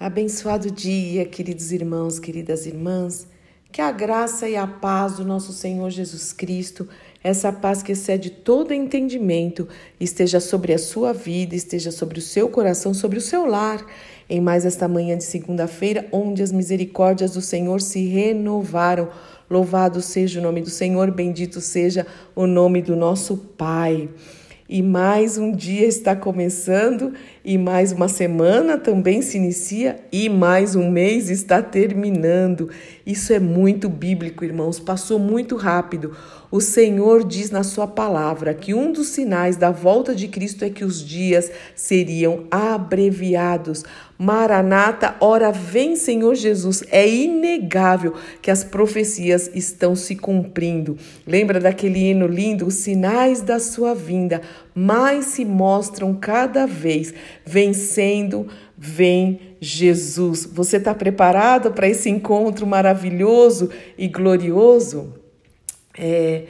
Abençoado dia, queridos irmãos, queridas irmãs. Que a graça e a paz do nosso Senhor Jesus Cristo, essa paz que excede todo entendimento, esteja sobre a sua vida, esteja sobre o seu coração, sobre o seu lar, em mais esta manhã de segunda-feira, onde as misericórdias do Senhor se renovaram. Louvado seja o nome do Senhor, bendito seja o nome do nosso Pai. E mais um dia está começando, e mais uma semana também se inicia, e mais um mês está terminando. Isso é muito bíblico, irmãos, passou muito rápido. O Senhor diz na Sua palavra que um dos sinais da volta de Cristo é que os dias seriam abreviados. Maranata, ora vem Senhor Jesus. É inegável que as profecias estão se cumprindo. Lembra daquele hino lindo? Os sinais da sua vinda mais se mostram cada vez. Vencendo, vem Jesus. Você está preparado para esse encontro maravilhoso e glorioso? É,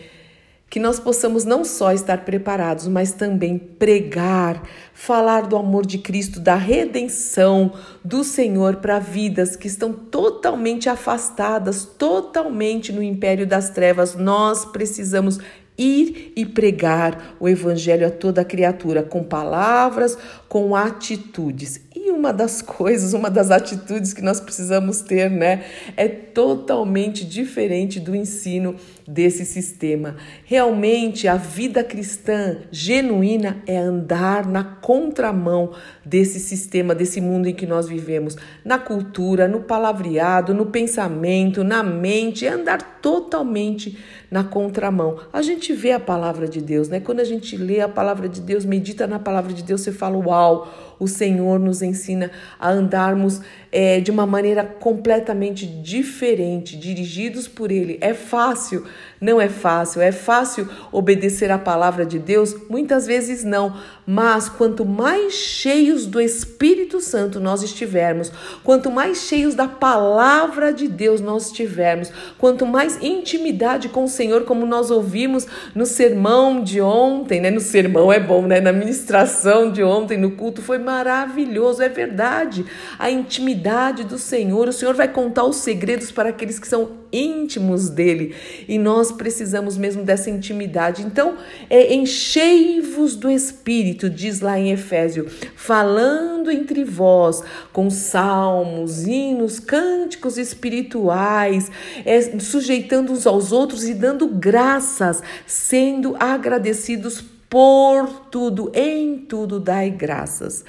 que nós possamos não só estar preparados, mas também pregar, falar do amor de Cristo, da redenção do Senhor para vidas que estão totalmente afastadas, totalmente no império das trevas. Nós precisamos ir e pregar o evangelho a toda criatura com palavras, com atitudes. Uma das coisas, uma das atitudes que nós precisamos ter, né, é totalmente diferente do ensino desse sistema. Realmente, a vida cristã genuína é andar na contramão desse sistema, desse mundo em que nós vivemos, na cultura, no palavreado, no pensamento, na mente, é andar totalmente na contramão. A gente vê a palavra de Deus, né? Quando a gente lê a palavra de Deus, medita na palavra de Deus, você fala: Uau, o Senhor nos ensina a andarmos é, de uma maneira completamente diferente, dirigidos por Ele. É fácil? Não é fácil. É fácil obedecer a palavra de Deus? Muitas vezes não. Mas quanto mais cheios do Espírito Santo nós estivermos, quanto mais cheios da palavra de Deus nós estivermos, quanto mais intimidade com o Senhor, como nós ouvimos no sermão de ontem, né? No sermão é bom, né? Na ministração de ontem, no culto, foi maravilhoso, é verdade. A intimidade intimidade do Senhor. O Senhor vai contar os segredos para aqueles que são íntimos dele. E nós precisamos mesmo dessa intimidade. Então, é, enchei-vos do Espírito, diz lá em Efésio, falando entre vós com salmos, hinos, cânticos espirituais, é, sujeitando uns aos outros e dando graças, sendo agradecidos por tudo, em tudo dai graças.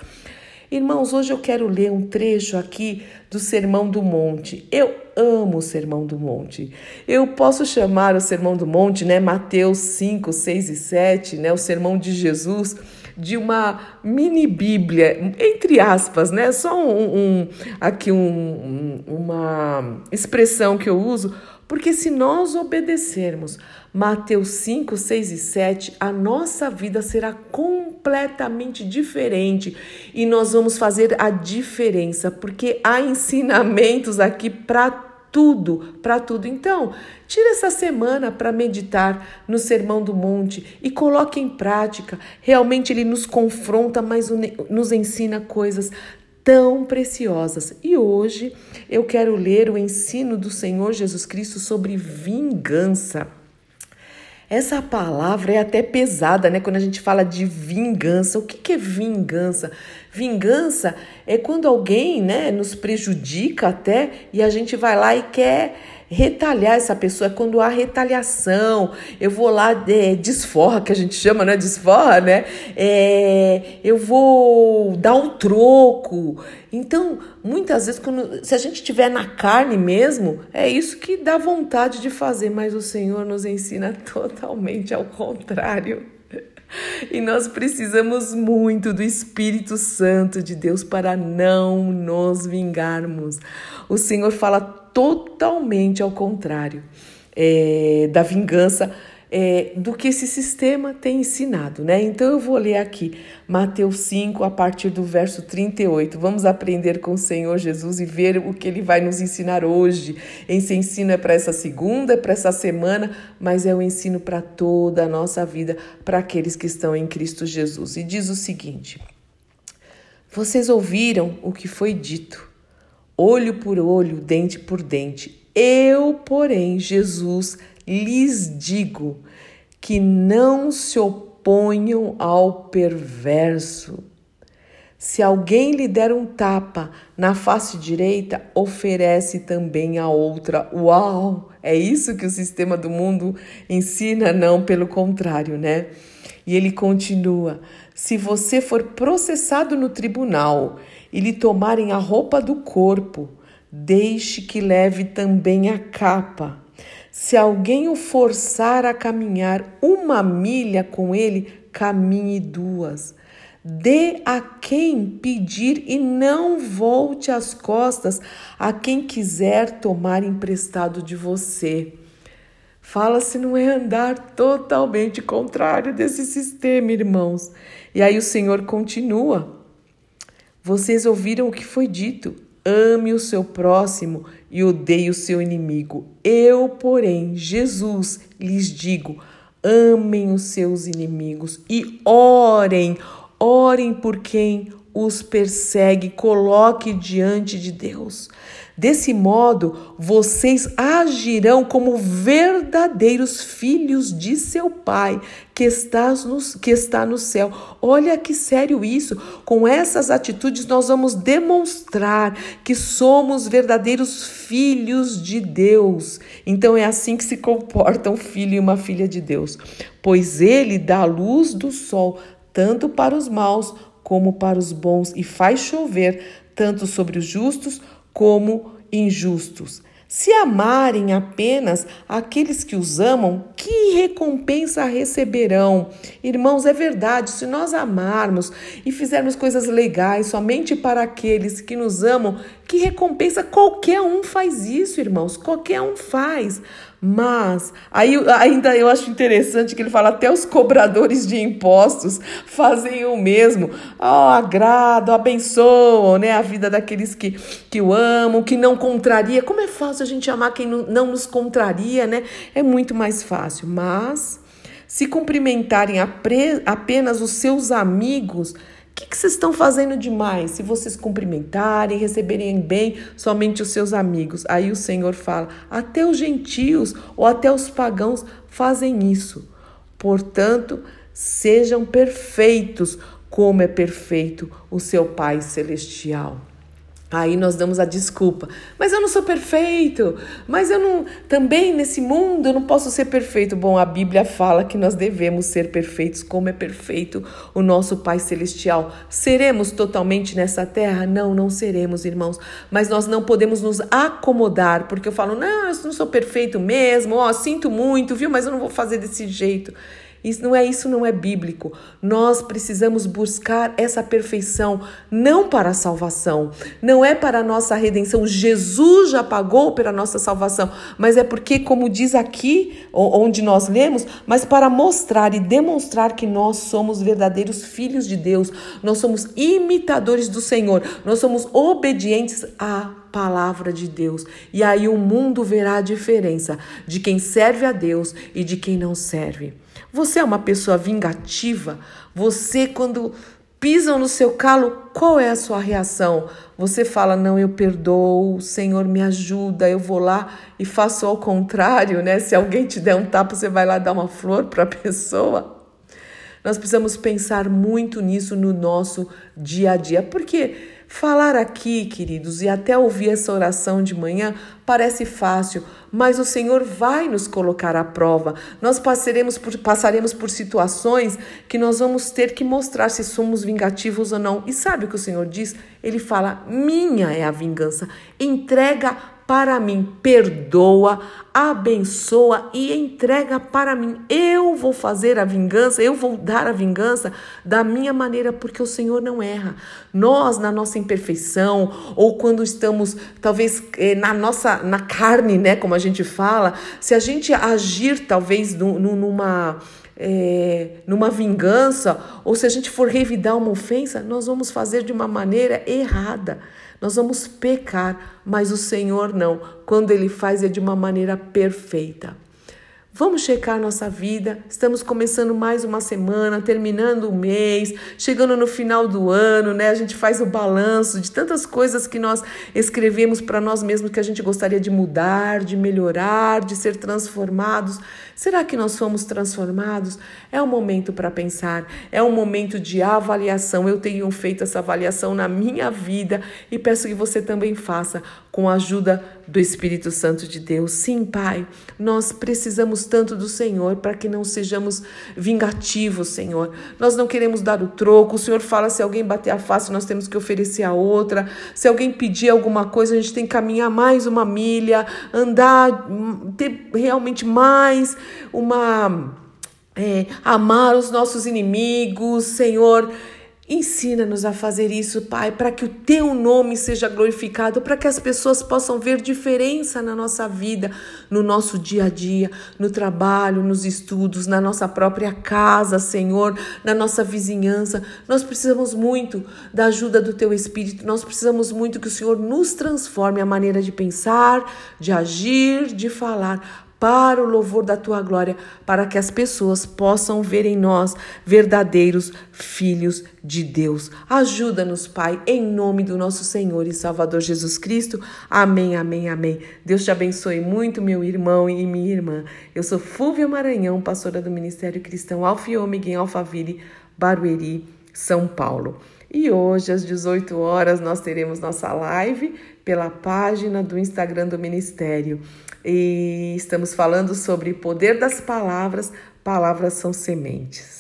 Irmãos, hoje eu quero ler um trecho aqui do Sermão do Monte. Eu amo o Sermão do Monte. Eu posso chamar o Sermão do Monte, né, Mateus 5, 6 e 7, né, o Sermão de Jesus, de uma mini Bíblia, entre aspas, né? Só um, um aqui um, uma expressão que eu uso porque se nós obedecermos Mateus 5, 6 e 7, a nossa vida será completamente diferente e nós vamos fazer a diferença, porque há ensinamentos aqui para tudo, para tudo. Então, tira essa semana para meditar no Sermão do Monte e coloque em prática. Realmente ele nos confronta, mas nos ensina coisas tão preciosas. E hoje eu quero ler o ensino do Senhor Jesus Cristo sobre vingança. Essa palavra é até pesada, né? Quando a gente fala de vingança, o que, que é vingança? Vingança é quando alguém, né, nos prejudica até e a gente vai lá e quer retalhar essa pessoa, é quando há retaliação. Eu vou lá, é, desforra, que a gente chama, né? Desforra, né? É, eu vou dar um troco. Então, muitas vezes, quando, se a gente estiver na carne mesmo, é isso que dá vontade de fazer, mas o Senhor nos ensina totalmente ao contrário. E nós precisamos muito do Espírito Santo de Deus para não nos vingarmos. O Senhor fala totalmente ao contrário é, da vingança é, do que esse sistema tem ensinado, né? Então eu vou ler aqui Mateus 5, a partir do verso 38. Vamos aprender com o Senhor Jesus e ver o que ele vai nos ensinar hoje. Esse ensino é para essa segunda, é para essa semana, mas é um ensino para toda a nossa vida, para aqueles que estão em Cristo Jesus. E diz o seguinte: Vocês ouviram o que foi dito: olho por olho, dente por dente. Eu, porém, Jesus, lhes digo que não se oponham ao perverso. Se alguém lhe der um tapa na face direita, oferece também a outra. Uau! É isso que o sistema do mundo ensina? Não, pelo contrário, né? E ele continua: se você for processado no tribunal e lhe tomarem a roupa do corpo, deixe que leve também a capa. Se alguém o forçar a caminhar uma milha com ele, caminhe duas. Dê a quem pedir e não volte as costas a quem quiser tomar emprestado de você. Fala-se não é andar totalmente contrário desse sistema, irmãos. E aí o Senhor continua. Vocês ouviram o que foi dito: ame o seu próximo e odeie o seu inimigo. Eu, porém, Jesus, lhes digo: amem os seus inimigos e orem, orem por quem os persegue, coloque diante de Deus. Desse modo, vocês agirão como verdadeiros filhos de seu Pai que está, no, que está no céu. Olha que sério isso. Com essas atitudes, nós vamos demonstrar que somos verdadeiros filhos de Deus. Então, é assim que se comporta um filho e uma filha de Deus. Pois ele dá a luz do sol tanto para os maus como para os bons e faz chover tanto sobre os justos como injustos. Se amarem apenas aqueles que os amam, que recompensa receberão? Irmãos, é verdade, se nós amarmos e fizermos coisas legais somente para aqueles que nos amam, que recompensa? Qualquer um faz isso, irmãos, qualquer um faz. Mas aí ainda eu acho interessante que ele fala até os cobradores de impostos fazem o mesmo. Oh, agradam, abençoam, né, a vida daqueles que, que o amam, que não contraria. Como é fácil a gente amar quem não nos contraria, né? É muito mais fácil. Mas se cumprimentarem apenas os seus amigos, que, que vocês estão fazendo demais? Se vocês cumprimentarem, receberem bem somente os seus amigos. Aí o Senhor fala: até os gentios ou até os pagãos fazem isso. Portanto, sejam perfeitos, como é perfeito o seu Pai Celestial. Aí nós damos a desculpa. Mas eu não sou perfeito. Mas eu não. Também nesse mundo eu não posso ser perfeito. Bom, a Bíblia fala que nós devemos ser perfeitos, como é perfeito o nosso Pai Celestial. Seremos totalmente nessa terra? Não, não seremos, irmãos. Mas nós não podemos nos acomodar, porque eu falo, não, eu não sou perfeito mesmo, ó, sinto muito, viu? Mas eu não vou fazer desse jeito. Isso não é isso não é bíblico. Nós precisamos buscar essa perfeição não para a salvação, não é para a nossa redenção. Jesus já pagou pela nossa salvação, mas é porque como diz aqui onde nós lemos, mas para mostrar e demonstrar que nós somos verdadeiros filhos de Deus, nós somos imitadores do Senhor, nós somos obedientes à palavra de Deus. E aí o mundo verá a diferença de quem serve a Deus e de quem não serve. Você é uma pessoa vingativa? Você, quando pisam no seu calo, qual é a sua reação? Você fala, não, eu perdoo, Senhor me ajuda, eu vou lá e faço ao contrário, né? Se alguém te der um tapa, você vai lá dar uma flor para a pessoa. Nós precisamos pensar muito nisso no nosso dia a dia, porque Falar aqui, queridos, e até ouvir essa oração de manhã parece fácil, mas o Senhor vai nos colocar à prova. Nós passaremos por, passaremos por situações que nós vamos ter que mostrar se somos vingativos ou não. E sabe o que o Senhor diz? Ele fala: Minha é a vingança. Entrega para mim, perdoa, abençoa e entrega para mim. Eu vou fazer a vingança, eu vou dar a vingança da minha maneira, porque o Senhor não erra. Nós, na nossa imperfeição, ou quando estamos, talvez, eh, na nossa, na carne, né, como a gente fala, se a gente agir, talvez, numa. É, numa vingança, ou se a gente for revidar uma ofensa, nós vamos fazer de uma maneira errada. Nós vamos pecar, mas o Senhor não. Quando Ele faz, é de uma maneira perfeita. Vamos checar nossa vida. Estamos começando mais uma semana, terminando o mês, chegando no final do ano, né? A gente faz o balanço de tantas coisas que nós escrevemos para nós mesmos que a gente gostaria de mudar, de melhorar, de ser transformados. Será que nós fomos transformados? É um momento para pensar, é um momento de avaliação. Eu tenho feito essa avaliação na minha vida e peço que você também faça com a ajuda do Espírito Santo de Deus. Sim, Pai, nós precisamos tanto do Senhor para que não sejamos vingativos, Senhor. Nós não queremos dar o troco. O Senhor fala: se alguém bater a face, nós temos que oferecer a outra. Se alguém pedir alguma coisa, a gente tem que caminhar mais uma milha, andar, ter realmente mais uma. É, amar os nossos inimigos, Senhor. Ensina-nos a fazer isso, Pai, para que o teu nome seja glorificado, para que as pessoas possam ver diferença na nossa vida, no nosso dia a dia, no trabalho, nos estudos, na nossa própria casa, Senhor, na nossa vizinhança. Nós precisamos muito da ajuda do teu Espírito, nós precisamos muito que o Senhor nos transforme a maneira de pensar, de agir, de falar, para o louvor da tua glória, para que as pessoas possam ver em nós verdadeiros filhos de Deus. Ajuda-nos, Pai, em nome do nosso Senhor e Salvador Jesus Cristo. Amém, amém, amém. Deus te abençoe muito, meu irmão e minha irmã. Eu sou Fúvia Maranhão, pastora do Ministério Cristão Alfiômega em Alphaville, Barueri, São Paulo. E hoje, às 18 horas, nós teremos nossa live pela página do Instagram do Ministério. E estamos falando sobre poder das palavras. Palavras são sementes.